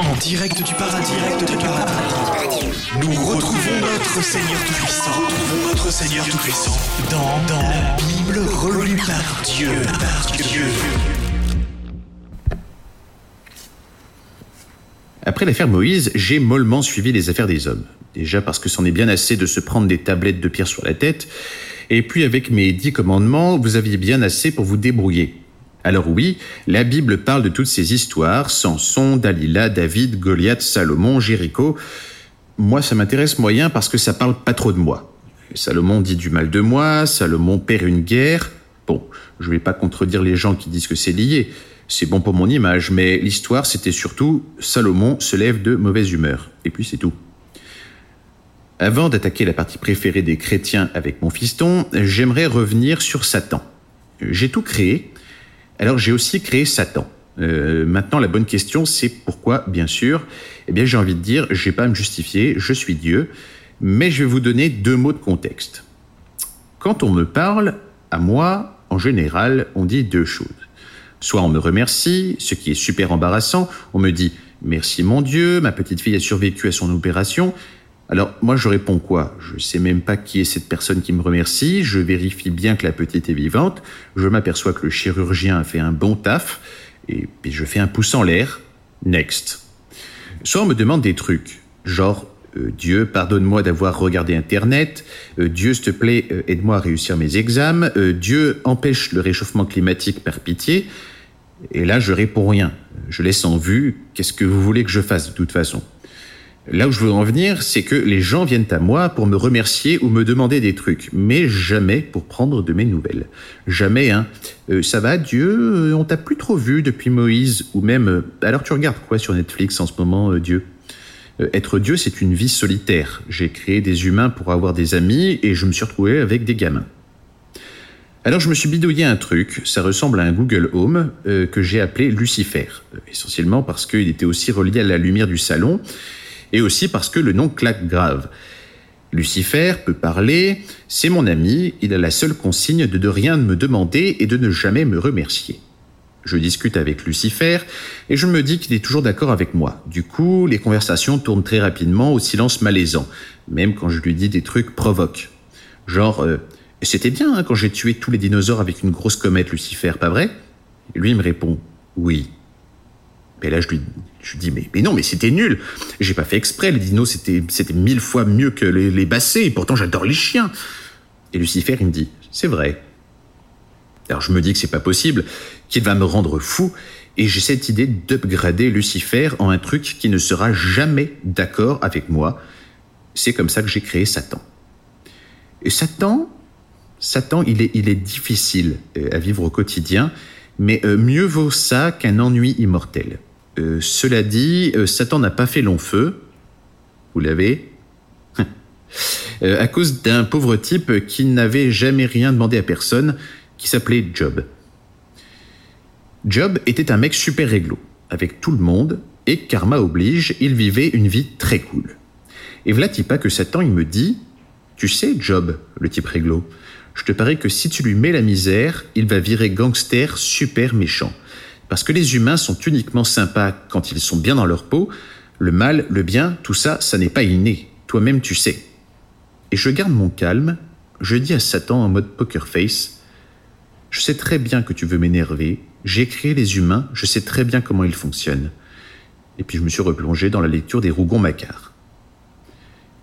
En direct du paradis, direct du paradis. Nous retrouvons notre Seigneur Tout-Puissant. Retrouvons notre Seigneur Tout-Puissant dans, dans la Bible relue par Dieu. Par Dieu. Après l'affaire Moïse, j'ai mollement suivi les affaires des hommes. Déjà parce que c'en est bien assez de se prendre des tablettes de pierre sur la tête, et puis avec mes dix commandements, vous aviez bien assez pour vous débrouiller. Alors oui, la Bible parle de toutes ces histoires, Samson, Dalila, David, Goliath, Salomon, Jéricho. Moi, ça m'intéresse moyen parce que ça parle pas trop de moi. Salomon dit du mal de moi, Salomon perd une guerre. Bon, je vais pas contredire les gens qui disent que c'est lié. C'est bon pour mon image, mais l'histoire, c'était surtout Salomon se lève de mauvaise humeur. Et puis c'est tout. Avant d'attaquer la partie préférée des chrétiens avec mon fiston, j'aimerais revenir sur Satan. J'ai tout créé, alors j'ai aussi créé Satan. Euh, maintenant, la bonne question, c'est pourquoi, bien sûr? Eh bien, j'ai envie de dire, je vais pas à me justifier, je suis Dieu, mais je vais vous donner deux mots de contexte. Quand on me parle, à moi, en général, on dit deux choses. Soit on me remercie, ce qui est super embarrassant, on me dit merci mon Dieu, ma petite fille a survécu à son opération. Alors moi je réponds quoi? Je sais même pas qui est cette personne qui me remercie, je vérifie bien que la petite est vivante, je m'aperçois que le chirurgien a fait un bon taf, et puis je fais un pouce en l'air, next. Soit on me demande des trucs, genre euh, Dieu, pardonne-moi d'avoir regardé Internet. Euh, Dieu, s'il te plaît, euh, aide-moi à réussir mes examens. Dieu, empêche le réchauffement climatique par pitié. Et là, je réponds rien. Je laisse en vue. Qu'est-ce que vous voulez que je fasse de toute façon Là où je veux en venir, c'est que les gens viennent à moi pour me remercier ou me demander des trucs, mais jamais pour prendre de mes nouvelles. Jamais, hein. ça va, Dieu On t'a plus trop vu depuis Moïse, ou même. alors tu regardes quoi sur Netflix en ce moment, Dieu? Euh, être Dieu, c'est une vie solitaire. J'ai créé des humains pour avoir des amis et je me suis retrouvé avec des gamins. Alors je me suis bidouillé un truc, ça ressemble à un Google Home euh, que j'ai appelé Lucifer, euh, essentiellement parce qu'il était aussi relié à la lumière du salon et aussi parce que le nom claque grave. Lucifer peut parler, c'est mon ami, il a la seule consigne de ne rien me demander et de ne jamais me remercier. Je discute avec Lucifer et je me dis qu'il est toujours d'accord avec moi. Du coup, les conversations tournent très rapidement au silence malaisant, même quand je lui dis des trucs provoques. Genre, euh, c'était bien hein, quand j'ai tué tous les dinosaures avec une grosse comète, Lucifer, pas vrai? Lui me répond, oui. Mais là, je lui, je dis, mais, non, mais c'était nul. J'ai pas fait exprès, les dinos, c'était, c'était mille fois mieux que les, les et pourtant j'adore les chiens. Et Lucifer, il me dit, c'est vrai. Alors je me dis que c'est pas possible, qu'il va me rendre fou, et j'ai cette idée d'upgrader Lucifer en un truc qui ne sera jamais d'accord avec moi. C'est comme ça que j'ai créé Satan. Et Satan, Satan, il est, il est difficile euh, à vivre au quotidien, mais euh, mieux vaut ça qu'un ennui immortel. Euh, cela dit, Satan n'a pas fait long feu. Vous l'avez À cause d'un pauvre type qui n'avait jamais rien demandé à personne, qui s'appelait Job. Job était un mec super réglo, avec tout le monde, et karma oblige, il vivait une vie très cool. Et voilà pas que Satan, il me dit Tu sais, Job, le type réglo, je te parie que si tu lui mets la misère, il va virer gangster super méchant. Parce que les humains sont uniquement sympas quand ils sont bien dans leur peau, le mal, le bien, tout ça, ça n'est pas inné. Toi-même, tu sais. Et je garde mon calme, je dis à Satan en mode poker face je sais très bien que tu veux m'énerver. J'ai créé les humains, je sais très bien comment ils fonctionnent. Et puis je me suis replongé dans la lecture des Rougon-Macquart.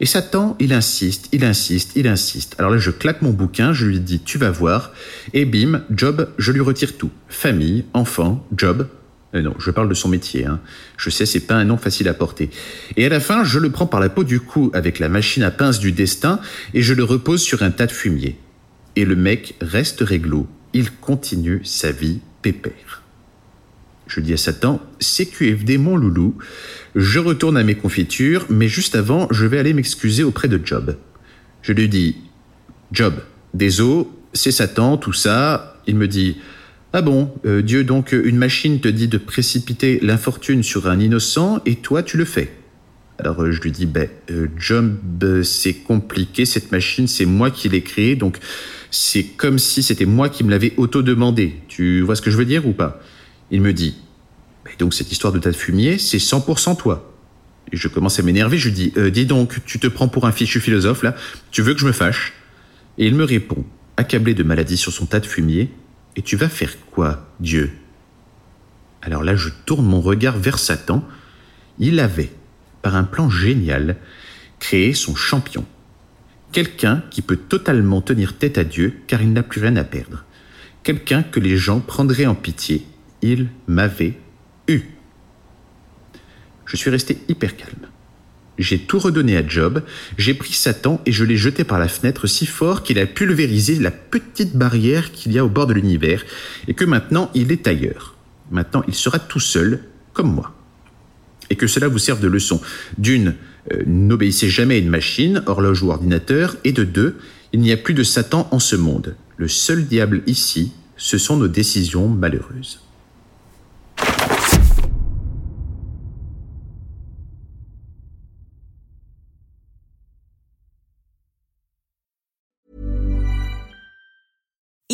Et Satan, il insiste, il insiste, il insiste. Alors là, je claque mon bouquin, je lui dis Tu vas voir. Et bim, job, je lui retire tout. Famille, enfant, job. Euh, non, je parle de son métier. Hein. Je sais, c'est pas un nom facile à porter. Et à la fin, je le prends par la peau du cou avec la machine à pince du destin et je le repose sur un tas de fumier. Et le mec reste réglo, il continue sa vie pépère. Je dis à Satan, CQFD mon loulou, je retourne à mes confitures, mais juste avant, je vais aller m'excuser auprès de Job. Je lui dis, Job, désolé, c'est Satan, tout ça. Il me dit, ah bon, euh, Dieu donc une machine te dit de précipiter l'infortune sur un innocent et toi tu le fais. Alors euh, je lui dis, ben, euh, Job, c'est compliqué, cette machine, c'est moi qui l'ai créée, donc c'est comme si c'était moi qui me l'avais auto-demandé. Tu vois ce que je veux dire ou pas? Il me dit, Donc cette histoire de tas de fumier, c'est 100% toi. Et je commence à m'énerver, je dis, euh, dis donc, tu te prends pour un fichu philosophe là Tu veux que je me fâche? Et il me répond, accablé de maladie sur son tas de fumier, et tu vas faire quoi, Dieu? Alors là, je tourne mon regard vers Satan. Il avait, par un plan génial, créé son champion. Quelqu'un qui peut totalement tenir tête à Dieu car il n'a plus rien à perdre. Quelqu'un que les gens prendraient en pitié. Il m'avait eu. Je suis resté hyper calme. J'ai tout redonné à Job, j'ai pris Satan et je l'ai jeté par la fenêtre si fort qu'il a pulvérisé la petite barrière qu'il y a au bord de l'univers et que maintenant il est ailleurs. Maintenant il sera tout seul, comme moi. Et que cela vous serve de leçon. D'une, euh, n'obéissez jamais à une machine, horloge ou ordinateur, et de deux, il n'y a plus de Satan en ce monde. Le seul diable ici, ce sont nos décisions malheureuses.